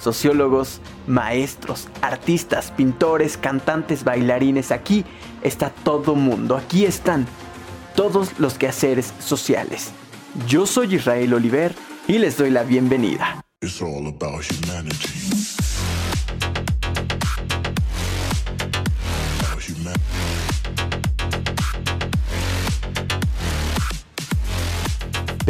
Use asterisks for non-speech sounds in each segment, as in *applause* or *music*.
sociólogos, maestros, artistas, pintores, cantantes, bailarines. Aquí está todo mundo. Aquí están todos los quehaceres sociales. Yo soy Israel Oliver y les doy la bienvenida.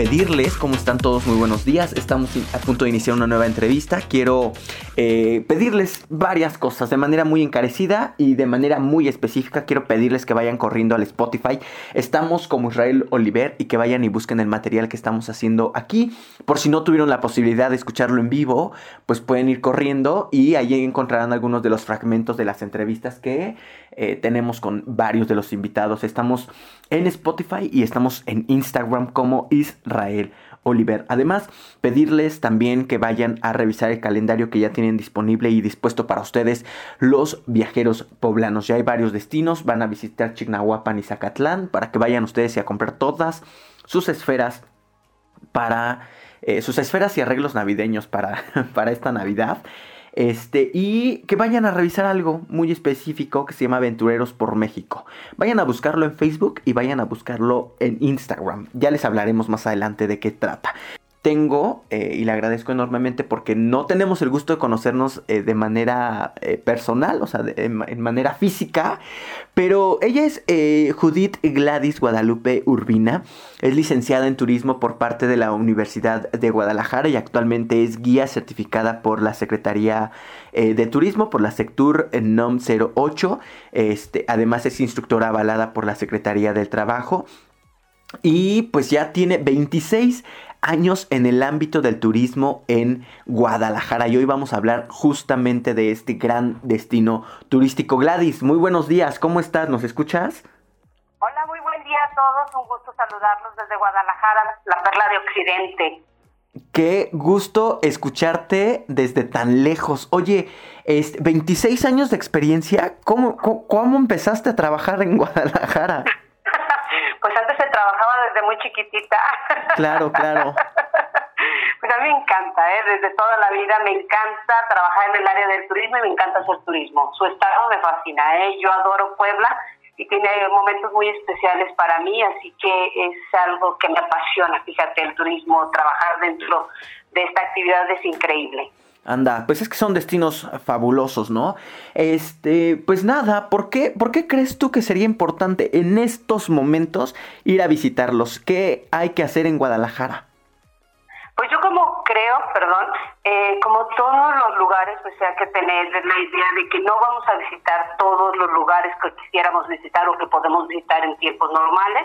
Pedirles cómo están todos, muy buenos días. Estamos a punto de iniciar una nueva entrevista. Quiero eh, pedirles varias cosas de manera muy encarecida y de manera muy específica. Quiero pedirles que vayan corriendo al Spotify. Estamos como Israel Oliver y que vayan y busquen el material que estamos haciendo aquí. Por si no tuvieron la posibilidad de escucharlo en vivo, pues pueden ir corriendo y ahí encontrarán algunos de los fragmentos de las entrevistas que eh, tenemos con varios de los invitados. Estamos en Spotify y estamos en Instagram como Israel Oliver. Además, pedirles también que vayan a revisar el calendario que ya tienen disponible y dispuesto para ustedes los viajeros poblanos. Ya hay varios destinos, van a visitar Chignahuapan y Zacatlán para que vayan ustedes a comprar todas sus esferas para eh, sus esferas y arreglos navideños para, *laughs* para esta Navidad. Este, y que vayan a revisar algo muy específico que se llama Aventureros por México. Vayan a buscarlo en Facebook y vayan a buscarlo en Instagram. Ya les hablaremos más adelante de qué trata tengo, eh, y le agradezco enormemente porque no tenemos el gusto de conocernos eh, de manera eh, personal, o sea, en, manera física, pero ella es Judith Gladys Guadalupe Urbina, es licenciada en turismo por parte de la Universidad de Guadalajara y actualmente es guía certificada por la Secretaría de Turismo, por la Sectur NOM 08, este, además es instructora avalada por la Secretaría del Trabajo. Y pues ya tiene 26 años en el ámbito del turismo en Guadalajara. Y hoy vamos a hablar justamente de este gran destino turístico. Gladys, muy buenos días, ¿cómo estás? ¿Nos escuchas? Hola, muy buen día a todos. Un gusto saludarlos desde Guadalajara, la perla de Occidente. Qué gusto escucharte desde tan lejos. Oye, 26 años de experiencia, ¿cómo, cómo empezaste a trabajar en Guadalajara? *laughs* pues antes trabajaba desde muy chiquitita. *laughs* Claro, claro. Pues a mí me encanta, ¿eh? desde toda la vida me encanta trabajar en el área del turismo y me encanta hacer turismo. Su estado me fascina, ¿eh? yo adoro Puebla y tiene momentos muy especiales para mí, así que es algo que me apasiona, fíjate, el turismo, trabajar dentro de esta actividad es increíble. Anda, pues es que son destinos fabulosos, ¿no? Este, pues nada, ¿por qué, ¿por qué crees tú que sería importante en estos momentos ir a visitarlos? ¿Qué hay que hacer en Guadalajara? Pues yo como creo, perdón, eh, como todos los lugares, pues hay que tener la idea de que no vamos a visitar todos los lugares que quisiéramos visitar o que podemos visitar en tiempos normales,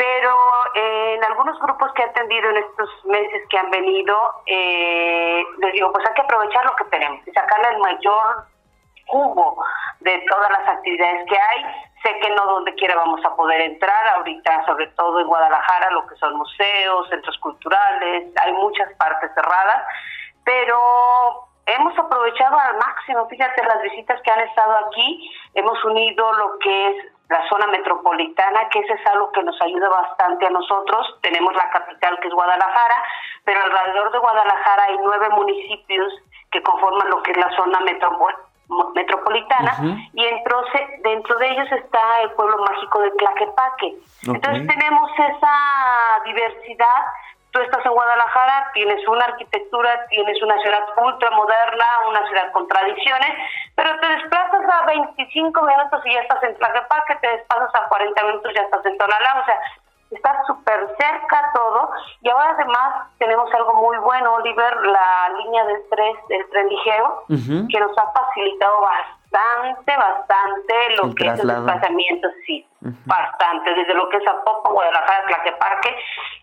pero eh, en algunos grupos que he atendido en estos meses que han venido, eh, les digo, pues hay que aprovechar lo que tenemos. Y sacarle el mayor jugo de todas las actividades que hay. Sé que no donde quiera vamos a poder entrar, ahorita sobre todo en Guadalajara, lo que son museos, centros culturales, hay muchas partes cerradas, pero hemos aprovechado al máximo, fíjate las visitas que han estado aquí, hemos unido lo que es la zona metropolitana, que ese es algo que nos ayuda bastante a nosotros. Tenemos la capital que es Guadalajara, pero alrededor de Guadalajara hay nueve municipios que conforman lo que es la zona metropolitana y dentro, dentro de ellos está el pueblo mágico de Tlaquepaque. Entonces tenemos esa diversidad Tú estás en Guadalajara, tienes una arquitectura, tienes una ciudad ultra moderna, una ciudad con tradiciones, pero te desplazas a 25 minutos y ya estás en Tlaquepaque, te desplazas a 40 minutos y ya estás en Tonalá, o sea, está súper cerca todo. Y ahora además tenemos algo muy bueno, Oliver, la línea del 3 del tren ligero, que nos ha facilitado bastante, bastante lo que es el desplazamiento, sí, bastante, desde lo que es Apopa, Guadalajara, Tlaquepaque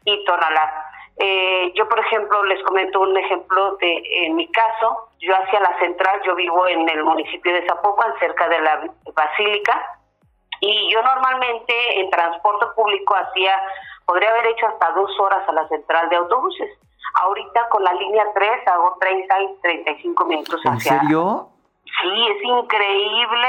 y Tonalá. Eh, yo, por ejemplo, les comento un ejemplo de, en mi caso, yo hacia la central, yo vivo en el municipio de Zapopan, cerca de la Basílica, Y yo normalmente en transporte público hacía, podría haber hecho hasta dos horas a la central de autobuses. Ahorita con la línea 3 hago 30 y 35 minutos hacia... ¿En serio? Sí, es increíble.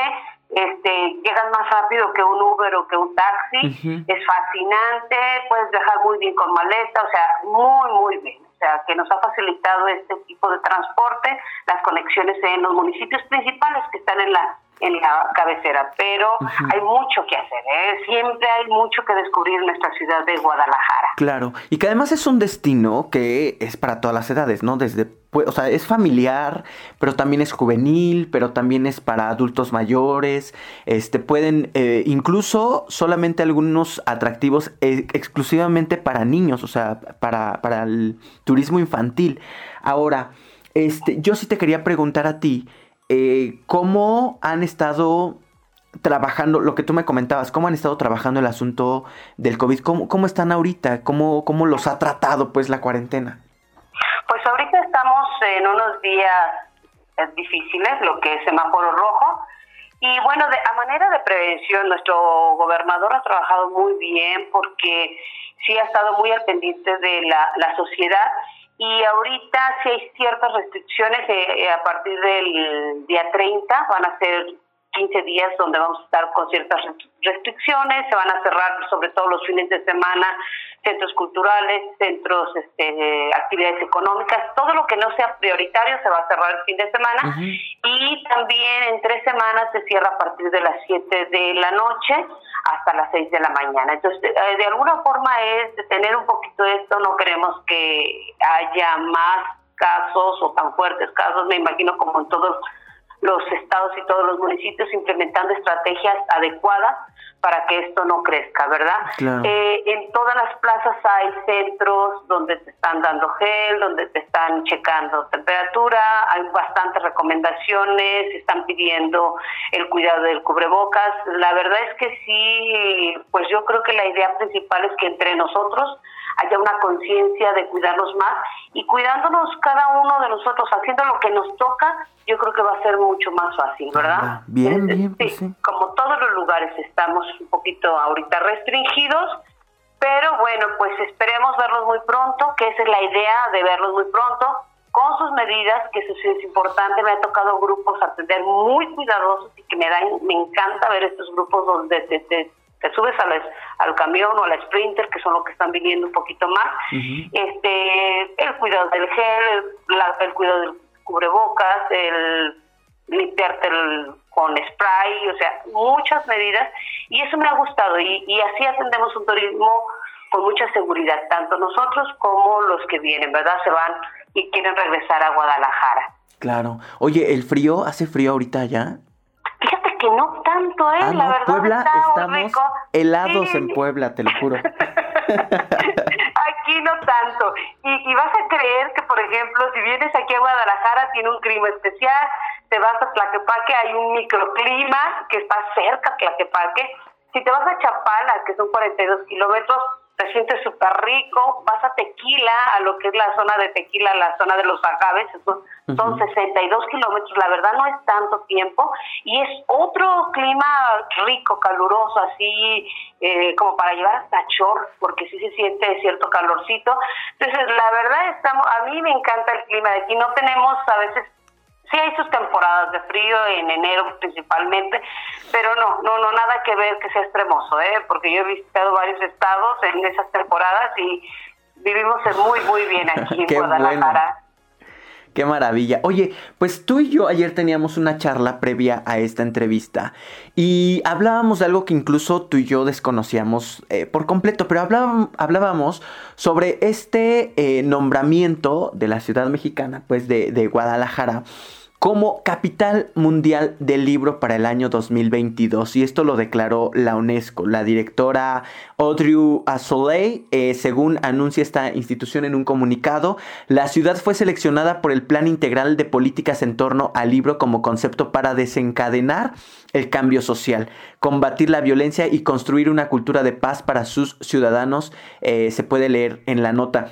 Este, llegas más rápido que un Uber o que un taxi. Es fascinante, puedes viajar muy bien con maleta, o sea, muy, muy bien. O sea, que nos ha facilitado este tipo de transporte, las conexiones en los municipios principales que están en la en la cabecera, pero hay mucho que hacer, ¿eh? siempre hay mucho que descubrir en nuestra ciudad de Guadalajara. Claro, y que además es un destino que es para todas las edades, ¿no? Desde, o sea, es familiar, pero también es juvenil, pero también es para adultos mayores, este, pueden, eh, incluso solamente algunos atractivos eh, exclusivamente para niños, o sea, para, para el turismo infantil. Ahora, este, yo sí te quería preguntar a ti, eh, ¿cómo han estado trabajando, lo que tú me comentabas, cómo han estado trabajando el asunto del COVID? ¿Cómo, cómo están ahorita? ¿Cómo, ¿Cómo los ha tratado pues la cuarentena? Pues ahorita estamos en unos días eh, difíciles, lo que es semáforo rojo. Y bueno, de, a manera de prevención, nuestro gobernador ha trabajado muy bien porque sí ha estado muy al pendiente de la, la sociedad y ahorita sí hay ciertas restricciones eh, eh, a partir del día 30, van a ser 15 días donde vamos a estar con ciertas restricciones, se van a cerrar sobre todo los fines de semana centros culturales, centros, este, actividades económicas, todo lo que no sea prioritario se va a cerrar el fin de semana. Y también en tres semanas se cierra a partir de las 7 de la noche hasta las 6 de la mañana. Entonces, eh, de alguna forma es detener un poquito esto, no queremos que haya más casos o tan fuertes casos, me imagino como en todos los estados y todos los municipios implementando estrategias adecuadas para que esto no crezca, ¿verdad? Eh, en todas las plazas hay centros donde te están dando gel, donde te están checando temperatura, hay bastantes recomendaciones, están pidiendo el cuidado del cubrebocas. La verdad es que sí, pues yo creo que la idea principal es que entre nosotros haya una conciencia de cuidarnos más y cuidándonos cada uno de nosotros, haciendo lo que nos toca, yo creo que va a ser mucho más fácil, ¿verdad? Ah, bien, bien. Pues sí, como todos los lugares estamos un poquito ahorita restringidos, pero bueno, pues esperemos verlos muy pronto, que esa es la idea de verlos muy pronto, con sus medidas, que eso sí es importante, me ha tocado grupos atender muy cuidadosos y que me dan, me encanta ver estos grupos donde te, te subes al camión o a la sprinter, que son los que están viniendo un poquito más, este, el cuidado del gel, el, cuidado del cubrebocas, el limpiarte con spray, o sea, muchas medidas, y eso me ha gustado, y, y así atendemos un turismo con mucha seguridad, tanto nosotros como los que vienen, ¿verdad? Se van y quieren regresar a Guadalajara. Claro. Oye, ¿el frío? ¿Hace frío ahorita ya? Que no tanto, ¿eh? Ah, la verdad Puebla, estamos helados en Puebla, te lo juro. *laughs* aquí no tanto. Y, y vas a creer que, por ejemplo, si vienes aquí a Guadalajara, tiene un clima especial, te vas a Tlaquepaque, hay un microclima que está cerca a Tlaquepaque. Si te vas a Chapala, que son 42 kilómetros, te sientes súper rico, vas a Tequila, a lo que es la zona de Tequila, la zona de los agaves, son, son 62 kilómetros, la verdad no es tanto tiempo, y es otro clima rico, caluroso, así eh, como para llevar hasta short, porque sí se siente cierto calorcito. Entonces, la verdad, estamos, a mí me encanta el clima de aquí, no tenemos a veces Sí hay sus temporadas de frío, en enero principalmente, pero no, no, no, nada que ver que sea extremoso, ¿eh? porque yo he visitado varios estados en esas temporadas y vivimos muy, muy bien *laughs* aquí en Guadalajara. Qué maravilla. Oye, pues tú y yo ayer teníamos una charla previa a esta entrevista y hablábamos de algo que incluso tú y yo desconocíamos eh, por completo, pero hablábamos, sobre este eh, nombramiento de la ciudad mexicana, pues de, de Guadalajara como capital mundial del libro para el año 2022 y esto lo declaró la UNESCO. La directora Audrey Azoulay, eh, según anuncia esta institución en un comunicado, la ciudad fue seleccionada por el Plan Integral de Políticas en torno al libro como concepto para desencadenar el cambio social, combatir la violencia y construir una cultura de paz para sus ciudadanos. Eh, se puede leer en la nota.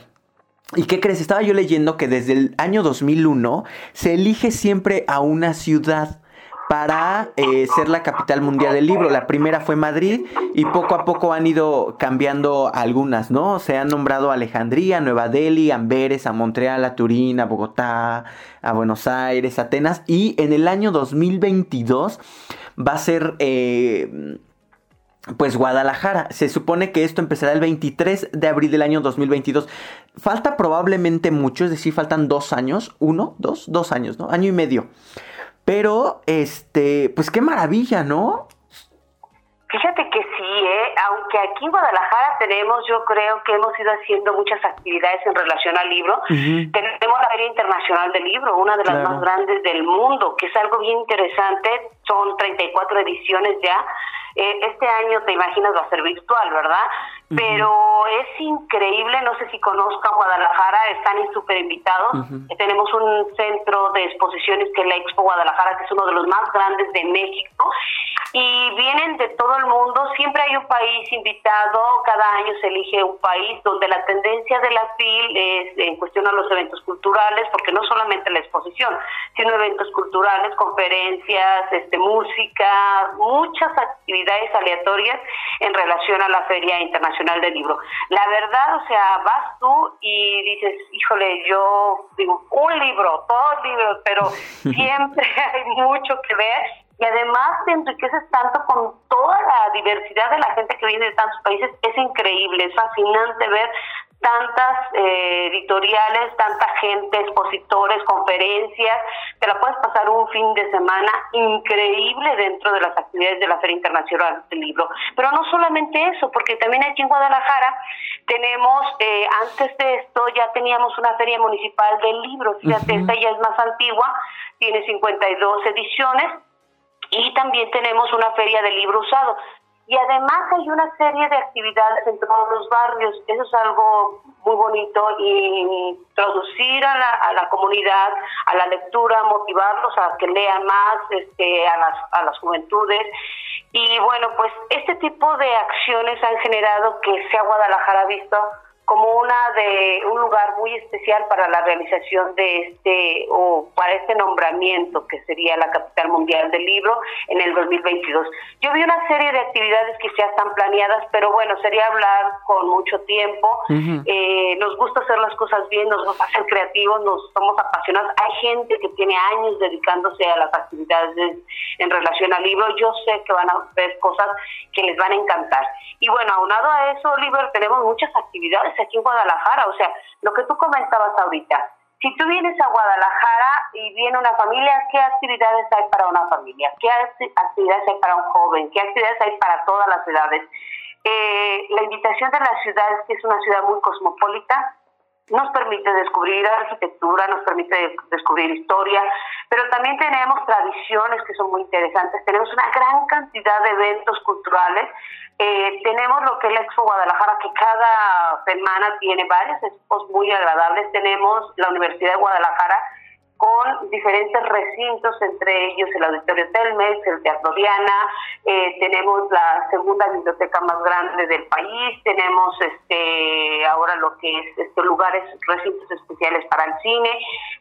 ¿Y qué crees? Estaba yo leyendo que desde el año 2001 se elige siempre a una ciudad para eh, ser la capital mundial del libro. La primera fue Madrid y poco a poco han ido cambiando algunas, ¿no? Se han nombrado Alejandría, Nueva Delhi, Amberes, a Montreal, a Turín, a Bogotá, a Buenos Aires, Atenas y en el año 2022 va a ser... Eh, pues Guadalajara. Se supone que esto empezará el 23 de abril del año 2022. Falta probablemente mucho, es decir, faltan dos años, uno, dos, dos años, ¿no? Año y medio. Pero, este, pues qué maravilla, ¿no? Fíjate aquí en Guadalajara tenemos, yo creo que hemos ido haciendo muchas actividades en relación al libro. Tenemos la Feria Internacional del Libro, una de las más grandes del mundo, que es algo bien interesante. Son 34 ediciones ya. Eh, este año, te imaginas, va a ser virtual, ¿verdad? Pero es increíble, no sé si conozcan Guadalajara, están súper invitados. Tenemos un centro de exposiciones que es la Expo Guadalajara, que es uno de los más grandes de México. Y vienen de todo el mundo, siempre hay un país invitado, cada año se elige un país donde la tendencia de la FIL es en cuestión a los eventos culturales, porque no solamente la exposición, sino eventos culturales, conferencias, este, música, muchas actividades aleatorias en relación a la Feria Internacional del Libro. La verdad, o sea, vas tú y dices, híjole, yo digo, un libro, dos libros, pero *laughs* siempre *laughs* hay mucho que ver y además te enriqueces tanto con toda la diversidad de la gente que viene de tantos países. Es increíble, es fascinante ver tantas eh, editoriales, tanta gente, expositores, conferencias, te la puedes pasar un fin de semana increíble dentro de las actividades de la Feria Internacional del Libro. Pero no solamente eso, porque también aquí en Guadalajara tenemos, eh, antes de esto ya teníamos una feria municipal del libro, fíjate, esta ya es más antigua, tiene 52 ediciones, y también tenemos una feria del libro usado. Y además hay una serie de actividades en todos los barrios. Eso es algo muy bonito y introducir a la, a la comunidad a la lectura, motivarlos a que lean más este, a, las, a las juventudes. Y bueno, pues este tipo de acciones han generado que sea Guadalajara visto como una de un lugar muy especial para la realización de este o para este nombramiento que sería la capital mundial del libro en el 2022. Yo vi una serie de actividades que ya están planeadas, pero bueno, sería hablar con mucho tiempo. eh, nos gusta hacer las cosas bien, nos gusta ser creativos, nos somos apasionados. Hay gente que tiene años dedicándose a las actividades en relación al libro. Yo sé que van a ver cosas que les van a encantar. Y bueno, aunado a eso, Oliver, tenemos muchas actividades aquí en Guadalajara. O sea, lo que tú comentabas ahorita, si tú vienes a Guadalajara y viene una familia, ¿qué actividades hay para una familia? ¿Qué actividades hay para un joven? ¿Qué actividades hay para todas las edades? Eh, la invitación de la ciudad es que es una ciudad muy cosmopolita, nos permite descubrir arquitectura, nos permite descubrir historia, pero también tenemos tradiciones que son muy interesantes, tenemos una gran cantidad de eventos culturales, eh, tenemos lo que es la Expo Guadalajara, que cada semana tiene varios expos muy agradables, tenemos la Universidad de Guadalajara, con diferentes recintos, entre ellos el Auditorio Telmex, el Teatro Diana, eh, tenemos la segunda biblioteca más grande del país, tenemos este ahora lo que es estos lugares, recintos especiales para el cine,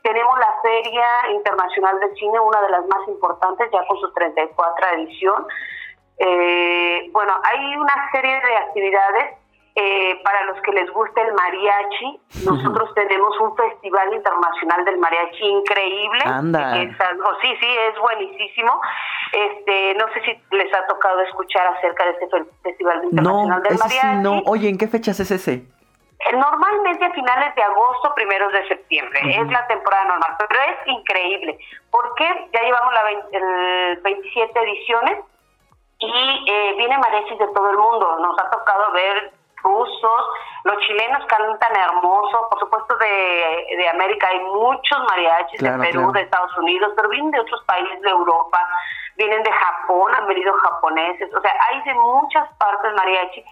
tenemos la Feria Internacional de Cine, una de las más importantes, ya con su 34 edición. Eh, bueno, hay una serie de actividades eh, para los que les gusta el mariachi, nosotros tenemos un festival internacional del mariachi increíble. Anda. sí, sí, es buenísimo. Este, no sé si les ha tocado escuchar acerca de este festival internacional del mariachi. Sí, no. Oye, ¿en qué fechas es ese? Eh, normalmente a finales de agosto, primeros de septiembre, es la temporada normal, pero es increíble, porque ya llevamos la el 27 ediciones y eh, viene mariachis de todo el mundo. Nos ha tocado ver rusos, los chilenos cantan hermoso, por supuesto de, de América hay muchos mariachis, de Perú, de Estados Unidos, pero vienen de otros países de Europa, vienen de Japón, han venido japoneses, o sea, hay de muchas partes mariachi.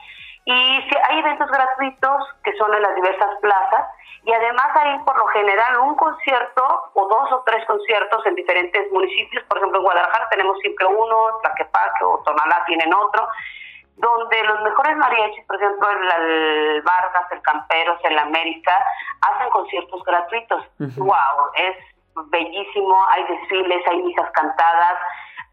Y hay eventos gratuitos que son en las diversas plazas y además hay por lo general un concierto o dos o tres conciertos en diferentes municipios. Por ejemplo, en Guadalajara tenemos siempre uno, Tlaquepaque o Tonalá tienen otro donde los mejores mariachis, por ejemplo, el, Vargas, el Camperos, el América, hacen conciertos gratuitos. ¡Wow! Es bellísimo, hay desfiles, hay misas cantadas,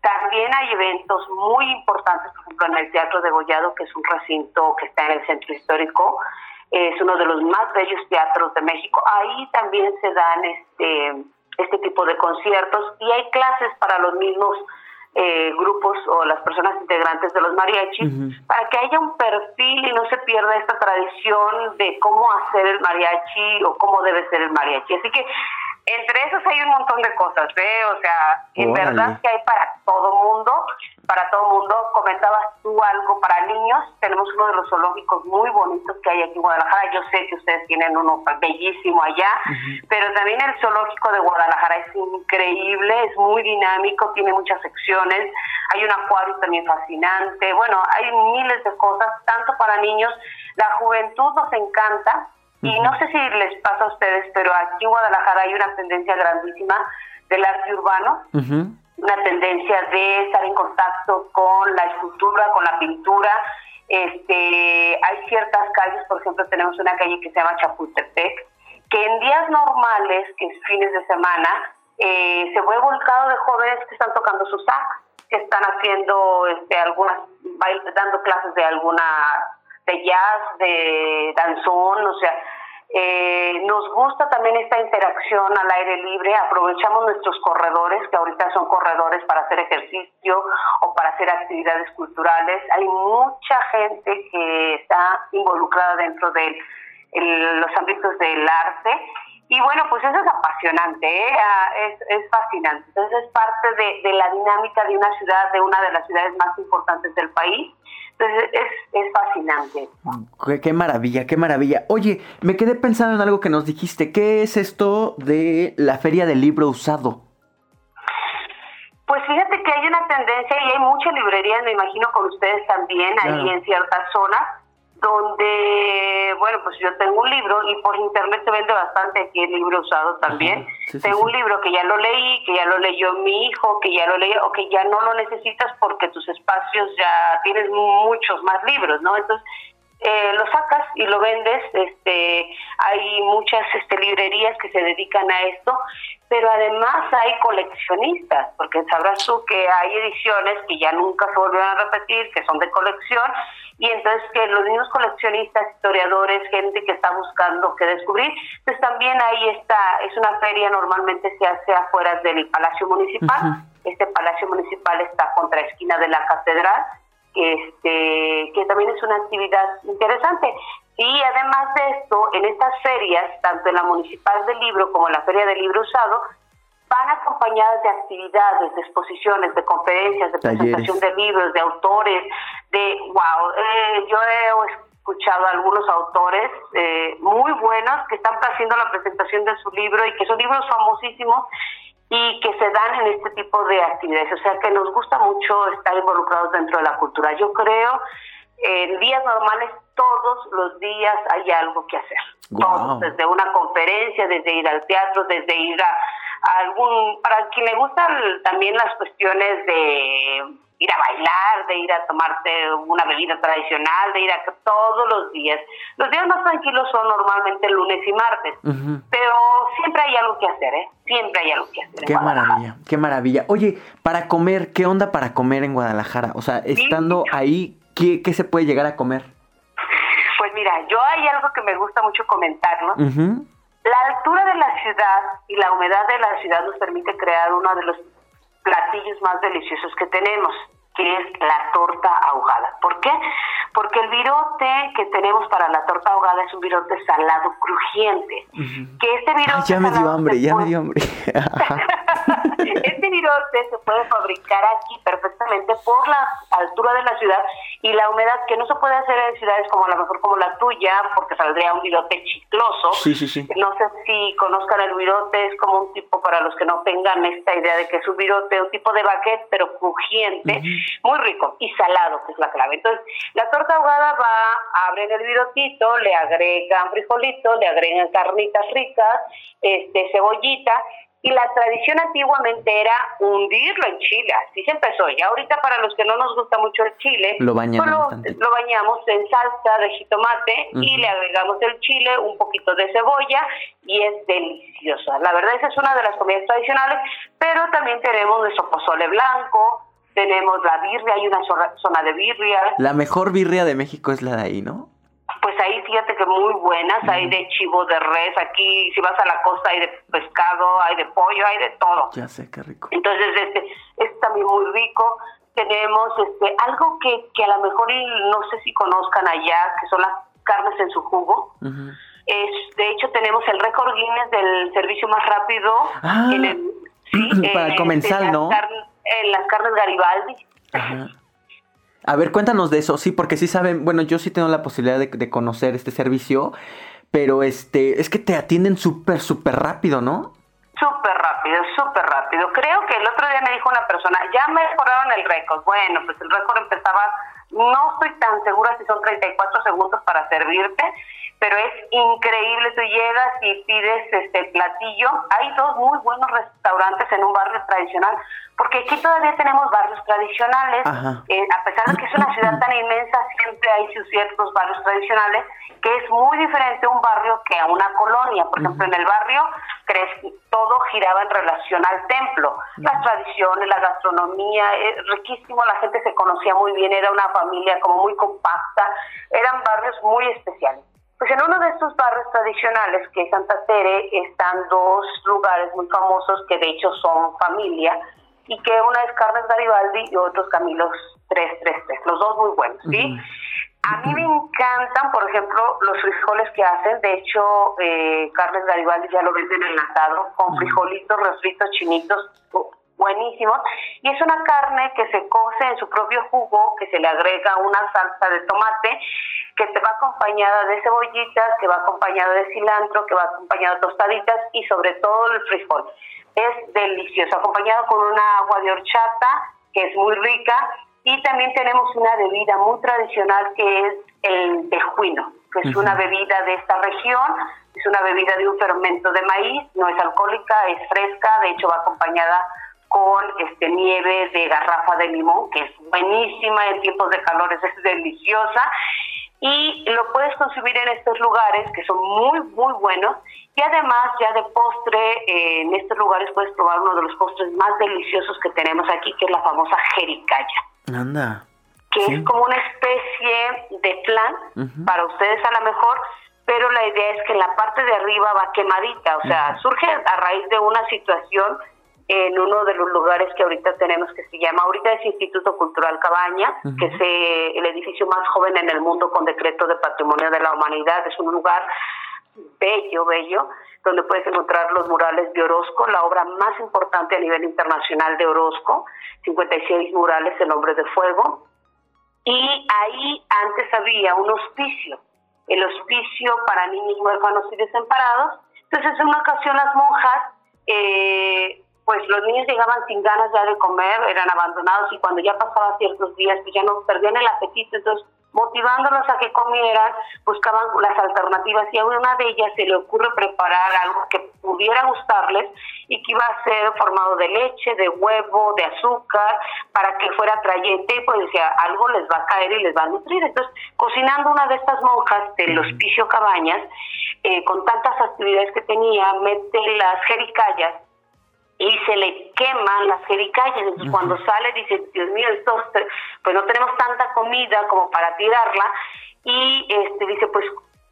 También hay eventos muy importantes, por ejemplo, en el Teatro de Gollado, que es un recinto que está en el centro histórico, es uno de los más bellos teatros de México. Ahí también se dan este, este tipo de conciertos y hay clases para los mismos eh, grupos o las personas integrantes de los mariachis para que haya un perfil y no se pierda esta tradición de cómo hacer el mariachi o cómo debe ser el mariachi. Así que entre esos hay un montón de cosas, ¿eh? O sea, en verdad que hay para todo mundo, para todo mundo. Comentabas tú algo para niños, tenemos uno de los zoológicos muy bonitos que hay aquí en Guadalajara. Yo sé que ustedes tienen uno bellísimo allá, pero también el zoológico de Guadalajara es increíble, es muy dinámico, tiene muchas secciones. Hay un acuario también fascinante. Bueno, hay miles de cosas, tanto para niños. La juventud nos encanta y no sé si les pasa a ustedes, pero aquí en Guadalajara hay una tendencia grandísima del arte urbano, una tendencia de estar en contacto con la escultura, con la pintura. Este, hay ciertas calles, por ejemplo, tenemos una calle que se llama Chapultepec, que en días normales, que es fines de semana, eh, se fue volcado de jóvenes que están tocando sus sax, que están haciendo este, algunas, dando clases de alguna de jazz, de danzón, o sea, eh, nos gusta también esta interacción al aire libre, aprovechamos nuestros corredores, que ahorita son corredores para hacer ejercicio o para hacer actividades culturales. Hay mucha gente que está involucrada dentro de los ámbitos del arte. Y bueno, pues eso es apasionante, ¿eh? ah, es, es, fascinante. Entonces es parte de, la dinámica de una ciudad, de una de las ciudades más importantes del país es, es fascinante. Qué, maravilla, qué maravilla. Oye, me quedé pensando en algo que nos dijiste. ¿Qué es esto de la feria del libro usado? Pues fíjate que hay una tendencia y hay muchas librerías, me imagino con ustedes también, ahí en ciertas zonas, donde, bueno, pues yo tengo un libro y por internet se vende bastante aquí el libro usado también. tengo un libro que ya lo leí, que ya lo leyó mi hijo, que ya lo leí o que ya no lo necesitas porque tus espacios ya tienes muchos más libros, ¿no? Entonces, eh, lo sacas y lo vendes. Este, hay muchas este, librerías que se dedican a esto, pero además hay coleccionistas, porque sabrás tú que hay ediciones que ya nunca se vuelven a repetir, que son de colección, y entonces que los mismos coleccionistas, historiadores, gente que está buscando qué descubrir, pues también ahí está, es una feria, normalmente se hace afuera del Palacio Municipal. Este Palacio Municipal está contra esquina de la Catedral este, que también es una actividad interesante. Y además de esto, en estas ferias, tanto en la Municipal del Libro como en la Feria del Libro Usado, van acompañadas de actividades, de exposiciones, de conferencias, de presentación de libros, de autores, de, wow, eh, yo he escuchado a algunos autores eh, muy buenos que están haciendo la presentación de su libro y que son libros famosísimos y que se dan en este tipo de actividades. O sea que nos gusta mucho estar involucrados dentro de la cultura. Yo creo, en días normales, todos los días hay algo que hacer. Todos, desde una conferencia, desde ir al teatro, desde ir a, algún... Para quien le gustan también las cuestiones de ir a bailar, de ir a tomarte una bebida tradicional, de ir a todos los días. Los días más tranquilos son normalmente lunes y martes, pero siempre hay algo que hacer, ¿eh? Siempre hay algo que hacer. Qué maravilla, qué maravilla. Oye, para comer, ¿qué onda para comer en Guadalajara? O sea, estando ahí, ¿qué, ¿qué, se puede llegar a comer? Pues mira, yo hay algo que me gusta mucho comentar, ¿no? La altura de la ciudad y la humedad de la ciudad nos permite crear uno de los platillos más deliciosos que tenemos, que es la torta ahogada. ¿Por qué? Porque el virote que tenemos para la torta ahogada es un virote salado crujiente. Que este virote ya me dio hambre, ya me dio hambre. *laughs* *laughs* este virote se puede fabricar aquí perfectamente por la altura de la ciudad y la humedad que no se puede hacer en ciudades como a lo mejor como la tuya, porque saldría un virote chicloso. Sí, sí, sí. No sé si conozcan el virote, es como un tipo para los que no tengan esta idea de que es un virote, un tipo de baguette, pero crujiente, muy rico y salado, que es la clave. Entonces, la torta ahogada va, a abrir el virotito, le agregan frijolito, le agregan carnitas ricas, este cebollita y la tradición antiguamente era hundirlo en chile, así se empezó. Y ahorita para los que no nos gusta mucho el chile, lo bañamos, lo, bañamos en salsa de jitomate y le agregamos el chile, un poquito de cebolla y es deliciosa. La verdad esa es una de las comidas tradicionales, pero también tenemos nuestro pozole blanco, tenemos la birria, hay una zona de birria. La mejor birria de México es la de ahí, ¿no? Pues ahí fíjate que muy buenas, hay de chivo, de res, aquí si vas a la costa hay de pescado, hay de pollo, hay de todo. Ya sé, qué rico. Entonces este es también muy rico. Tenemos este algo que, que a lo mejor no sé si conozcan allá, que son las carnes en su jugo. es, de hecho tenemos el récord Guinness del servicio más rápido ah, en el, *clears throat* para el comensal, ¿no? en las carnes Garibaldi. Ajá. A ver, cuéntanos de eso, sí, porque sí saben, bueno, yo sí tengo la posibilidad de, conocer este servicio, pero este, es que te atienden súper, súper rápido, ¿no? Súper rápido, súper rápido. Creo que el otro día me dijo una persona, ya mejoraron el récord. Bueno, pues el récord empezaba, no estoy tan segura si son 34 segundos para servirte, pero es increíble. Tú llegas y pides este platillo. Hay dos muy buenos restaurantes en un barrio tradicional, porque aquí todavía tenemos barrios tradicionales. Eh, a pesar de que es una ciudad tan inmensa, siempre hay ciertos barrios tradicionales, que es muy diferente a un barrio que a una colonia. Por ejemplo, en el barrio todo giraba en relación al templo. Las tradiciones, la gastronomía, eh, riquísimo. La gente se conocía muy bien, era una familia como muy compacta. Eran barrios muy especiales. Pues en uno de estos barrios tradicionales, que es Santa Tere, están dos lugares muy famosos que de hecho son familia, y que una es Carnes Garibaldi y otro es Camilos 333, los dos muy buenos, ¿sí? A mí me encantan, por ejemplo, los frijoles que hacen. De hecho, eh, Carnes Garibaldi ya lo venden enlatado, con frijolitos, refritos, chinitos, buenísimos. Y es una carne que se cose en su propio jugo, que se le agrega una salsa de tomate que te va acompañada de cebollitas, que va acompañada de cilantro, que va acompañada de tostaditas y sobre todo el frijol. Es delicioso, acompañado con una agua de horchata que es muy rica y también tenemos una bebida muy tradicional que es el tejuino, que es una bebida de esta región, es una bebida de un fermento de maíz, no es alcohólica, es fresca, de hecho va acompañada con este nieve de garrafa de limón, que es buenísima en tiempos de calores, es deliciosa y lo puedes consumir en estos lugares que son muy, muy buenos. Y además, ya de postre, eh, en estos lugares puedes probar uno de los postres más deliciosos que tenemos aquí, que es la famosa jericaya. Anda. Que es como una especie de flan, para ustedes a lo mejor, pero la idea es que en la parte de arriba va quemadita, o sea, surge a raíz de una situación en uno de los lugares que ahorita tenemos que se llama, ahorita es Instituto Cultural Cabaña, que es eh, el edificio más joven en el mundo con decreto de patrimonio de la humanidad, es un lugar bello, bello, donde puedes encontrar los murales de Orozco, la obra más importante a nivel internacional de Orozco, 56 murales, El hombre de fuego, y ahí antes había un hospicio, el hospicio para niños huérfanos y desamparados, entonces en una ocasión las monjas eh, pues los niños llegaban sin ganas ya de comer, eran abandonados y cuando ya pasaba ciertos días, pues ya no perdían el apetito, entonces motivándolos a que comieran, buscaban las alternativas y a una de ellas se le ocurre preparar algo que pudiera gustarles y que iba a ser formado de leche, de huevo, de azúcar, para que fuera atrayente y pues decía, algo les va a caer y les va a nutrir. Entonces, cocinando una de estas monjas del hospicio Cabañas, eh, con tantas actividades que tenía, mete las jericayas y se le queman las jericayas. Entonces, cuando sale, dice, Dios mío, esto, pues no tenemos tanta comida como para tirarla. Y este dice, pues,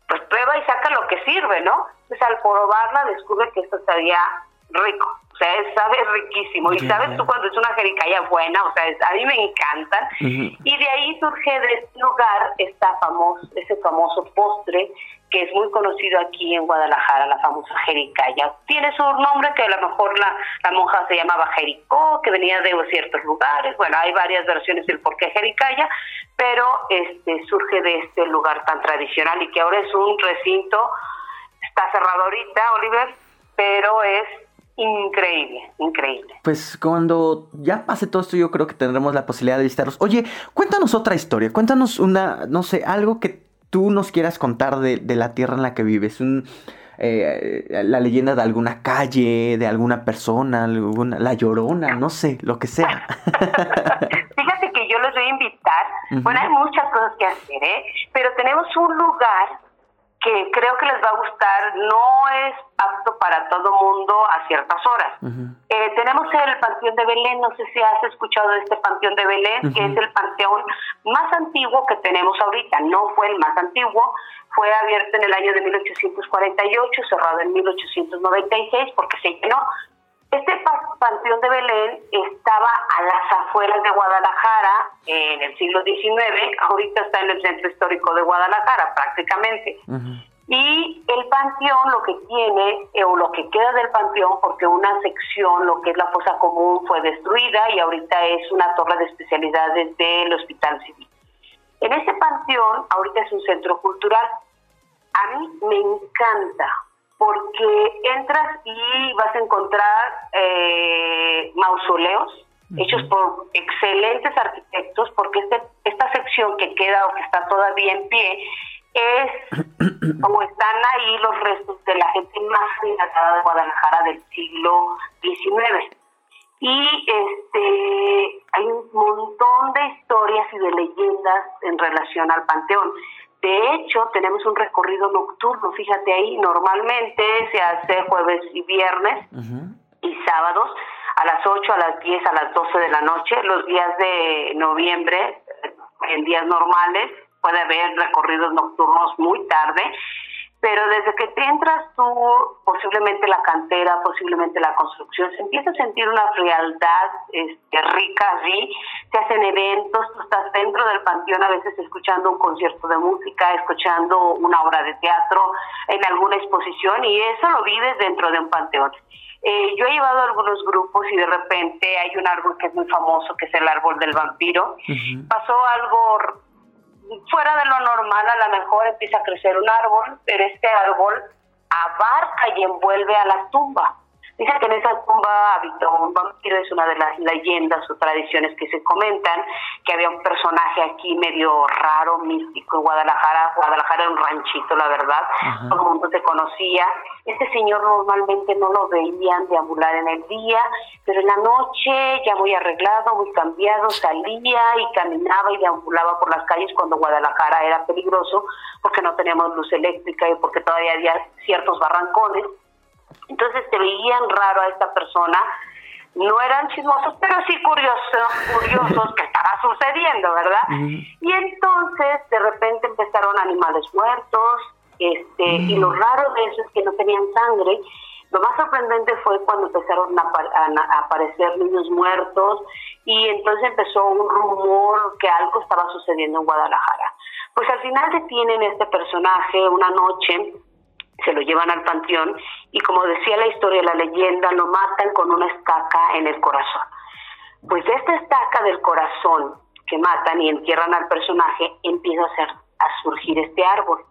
pues prueba y saca lo que sirve, ¿no? Entonces, al probarla, descubre que esto estaría rico. O sea, sabe riquísimo. Y sabes tú cuando es una jericaya buena, o sea, a mí me encantan. Y de ahí surge de este lugar esta famoso, ese famoso postre que es muy conocido aquí en Guadalajara, la famosa jericaya. Tiene su nombre que a lo mejor la, la monja se llamaba Jericó, que venía de ciertos lugares. Bueno, hay varias versiones del por qué jericaya, pero este surge de este lugar tan tradicional y que ahora es un recinto, está cerrado ahorita, Oliver, pero es increíble, increíble. Pues cuando ya pase todo esto, yo creo que tendremos la posibilidad de visitarlos. Oye, cuéntanos otra historia, cuéntanos una, no sé, algo que tú nos quieras contar de, la tierra en la que vives. Un, eh, la leyenda de alguna calle, de alguna persona, alguna, la llorona, no sé, lo que sea. *laughs* Fíjate que yo los voy a invitar. Bueno, hay muchas cosas que hacer, ¿eh? Pero tenemos un lugar que creo que les va a gustar. No es apto para todo mundo a ciertas horas. Eh, tenemos el Panteón de Belén, no sé si has escuchado de este Panteón de Belén, que es el panteón más antiguo que tenemos ahorita. No fue el más antiguo, fue abierto en el año de 1848, cerrado en 1896 porque se llenó. Este panteón de Belén estaba a las afueras de Guadalajara en el siglo XIX, ahorita está en el centro histórico de Guadalajara prácticamente. Y el panteón lo que tiene, eh, o lo que queda del panteón, porque una sección, lo que es la fosa común, fue destruida y ahorita es una torre de especialidades del Hospital Civil. En este panteón, ahorita es un centro cultural. A mí me encanta porque entras y vas a encontrar eh, mausoleos hechos por excelentes arquitectos, porque este, esta sección que queda o que está todavía en pie es *coughs* como están ahí los restos de la gente más adinerada de Guadalajara del siglo XIX. Y este hay un montón de historias y de leyendas en relación al panteón. De hecho, tenemos un recorrido nocturno, fíjate ahí, normalmente se hace jueves y viernes y sábados a las 8, a las 10, a las 12 de la noche, los días de noviembre, en días normales, puede haber recorridos nocturnos muy tarde, pero desde que te entras tú, posiblemente la cantera, posiblemente la construcción, se empieza a sentir una frialdad este, rica allí, se hacen eventos, tú estás dentro del panteón a veces escuchando un concierto de música, escuchando una obra de teatro, en alguna exposición, y eso lo vives dentro de un panteón. Eh, yo he llevado algunos grupos y de repente hay un árbol que es muy famoso, que es el árbol del vampiro. Pasó algo fuera de lo normal, a lo mejor empieza a crecer un árbol, pero este árbol abarca y envuelve a la tumba. Dice que en esa tumba habitó un vampiro, es una de las leyendas o tradiciones que se comentan, que había un personaje aquí medio raro, místico en Guadalajara. Guadalajara era un ranchito, la verdad, todo el mundo se conocía. Este señor normalmente no lo veían deambular en el día, pero en la noche, ya muy arreglado, muy cambiado, salía y caminaba y deambulaba por las calles cuando Guadalajara era peligroso, porque no teníamos luz eléctrica y porque todavía había ciertos barrancones entonces te veían raro a esta persona. No eran chismosos, pero sí curiosos, curiosos que estaba sucediendo, ¿verdad? Y entonces de repente empezaron animales muertos, este, y lo raro de eso es que no tenían sangre. Lo más sorprendente fue cuando empezaron a, a, aparecer niños muertos y entonces empezó un rumor que algo estaba sucediendo en Guadalajara. Pues al final detienen este personaje una noche se lo llevan al panteón y como decía la historia, la leyenda, lo matan con una estaca en el corazón. Pues esta estaca del corazón que matan y entierran al personaje, empieza a, a surgir este árbol.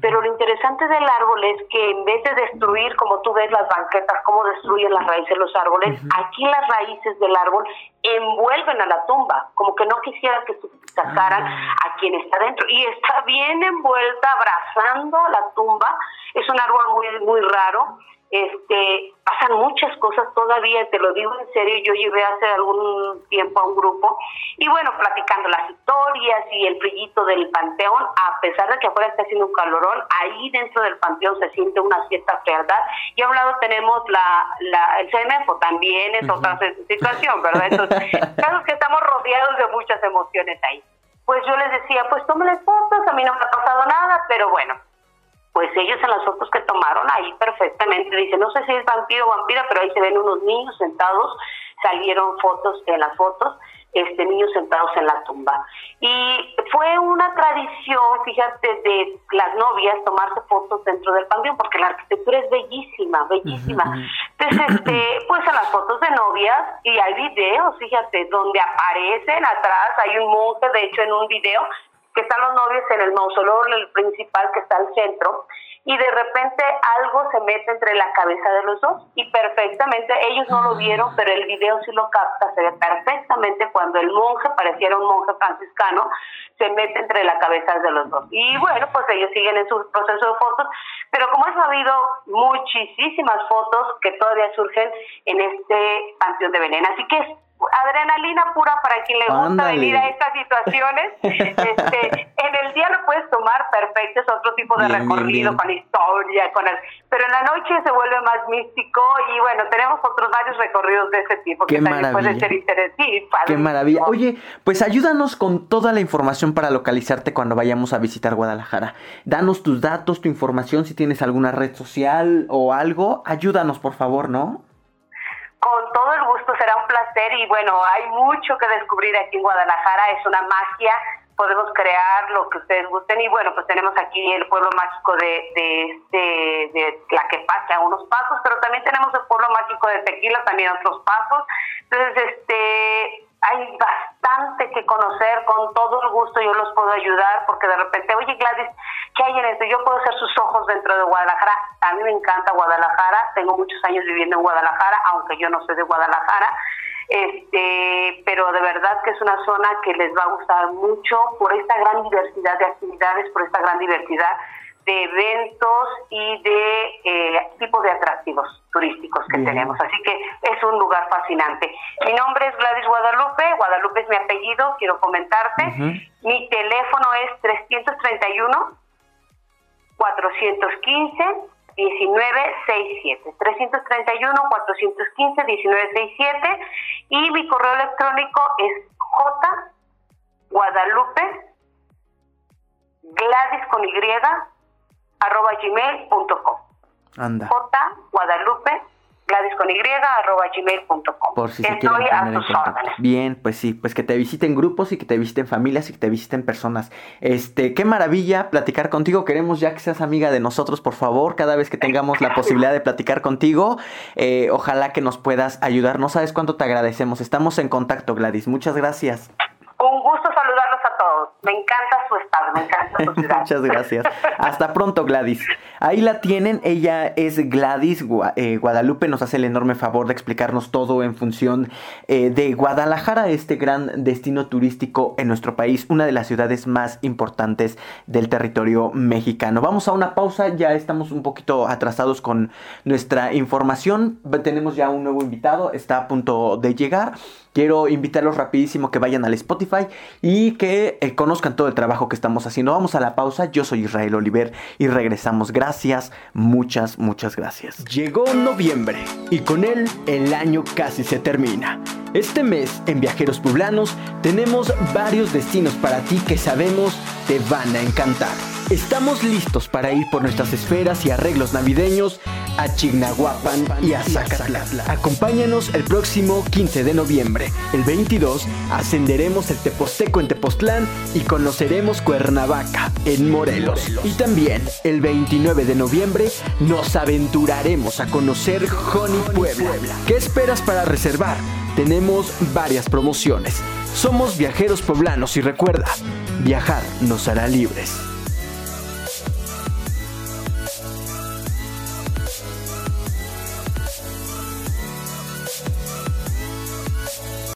Pero lo interesante del árbol es que en vez de destruir, como tú ves las banquetas, cómo destruyen las raíces los árboles, aquí las raíces del árbol envuelven a la tumba, como que no quisiera que sacaran ah. a quien está dentro. Y está bien envuelta, abrazando la tumba. Es un árbol muy, muy raro este, pasan muchas cosas todavía, te lo digo en serio, yo llevé hace algún tiempo a un grupo y bueno, platicando las historias y el brillito del panteón, a pesar de que afuera está haciendo un calorón, ahí dentro del panteón se siente una cierta frialdad y a un lado tenemos la, la el CMFO, también es otra situación, ¿verdad? Entonces, *laughs* casos que estamos rodeados de muchas emociones ahí. Pues yo les decía, pues tómenles fotos, a mí no me ha pasado nada, pero bueno, pues ellos en las fotos que tomaron ahí perfectamente, dicen, no sé si es vampiro o vampira, pero ahí se ven unos niños sentados, salieron fotos en las fotos, este niños sentados en la tumba. Y fue una tradición, fíjate, de las novias tomarse fotos dentro del panteón, porque la arquitectura es bellísima, bellísima. Entonces, este, *clears throat* pues en las fotos de novias, y hay videos, fíjate, donde aparecen atrás, hay un monje, de hecho, en un video, que están los novios en el mausoleo el principal que está al centro y de repente algo se mete entre la cabeza de los dos y perfectamente, ellos no lo vieron, pero el video sí lo capta, se ve perfectamente cuando el monje, pareciera un monje franciscano, se mete entre la cabeza de los dos. Y bueno, pues ellos siguen en su proceso de fotos, pero como ha habido muchísimas fotos que todavía surgen en este Panteón de Belén. Así que adrenalina pura para quien le gusta venir a estas situaciones. *laughs* este, en el día lo puedes tomar perfecto, es otro tipo de recorrido con historia, con el, pero en la noche se vuelve más místico y bueno, tenemos otros varios recorridos de ese tipo que también puede ser interesante. Qué maravilla. Oye, pues ayúdanos con toda la información para localizarte cuando vayamos a visitar Guadalajara. Danos tus datos, tu información, si tienes alguna red social o algo, ayúdanos por favor, ¿no? Y bueno, hay mucho que descubrir aquí en Guadalajara, es una magia, podemos crear lo que ustedes gusten y bueno, pues tenemos aquí el pueblo mágico de, de, de, de Tlaquepaque unos pasos, pero también tenemos el pueblo mágico de Tequila, también otros pasos. Entonces, este, hay bastante que conocer, con todo el gusto yo los puedo ayudar, porque de repente, oye Gladys, ¿qué hay en esto? Yo puedo ser sus ojos dentro de Guadalajara. A mí me encanta Guadalajara, tengo muchos años viviendo en Guadalajara, aunque yo no soy de Guadalajara, este, pero de verdad que es una zona que les va a gustar mucho por esta gran diversidad de actividades, por esta gran diversidad de eventos y de eh, tipos de atractivos turísticos que tenemos. Así que es un lugar fascinante. Mi nombre es Gladys Guadalupe, Guadalupe es mi apellido, quiero comentarte. Mi teléfono es 331 415 1967 331 415 1967 y mi correo electrónico es j guadalupe gladys con y arroba gmail.com. J Guadalupe Gladys con Y, arroba gmail.com. Por si se quieren poner en contacto. Bien, pues sí, pues que te visiten grupos y que te visiten familias y que te visiten personas. Este, qué maravilla platicar contigo. Queremos ya que seas amiga de nosotros, por favor, cada vez que tengamos la posibilidad de platicar contigo. Eh, ojalá que nos puedas ayudar. No sabes cuánto te agradecemos. Estamos en contacto, Gladys. Muchas gracias. Me encanta su estado, me encanta su *laughs* ciudad. Muchas gracias. Hasta pronto, Gladys. Ahí la tienen. Ella es Gladys eh, Guadalupe. Nos hace el enorme favor de explicarnos todo en función eh, de Guadalajara, este gran destino turístico en nuestro país, una de las ciudades más importantes del territorio mexicano. Vamos a una pausa. Ya estamos un poquito atrasados con nuestra información. Tenemos ya un nuevo invitado. Está a punto de llegar. Quiero invitarlos rapidísimo que vayan al Spotify y que eh, conozcan todo el trabajo que estamos haciendo. Vamos a la pausa. Yo soy Israel Oliver y regresamos. Gracias, muchas, muchas gracias. Llegó noviembre y con él el año casi se termina. Este mes en Viajeros Poblanos tenemos varios destinos para ti que sabemos te van a encantar. Estamos listos para ir por nuestras esferas y arreglos navideños a Chignahuapan y a Zacatlán. Acompáñanos el próximo 15 de noviembre. El 22 ascenderemos el Teposteco en Tepoztlán y conoceremos Cuernavaca en Morelos. Y también el 29 de noviembre nos aventuraremos a conocer Joni Puebla. ¿Qué esperas para reservar? Tenemos varias promociones. Somos viajeros poblanos y recuerda, viajar nos hará libres.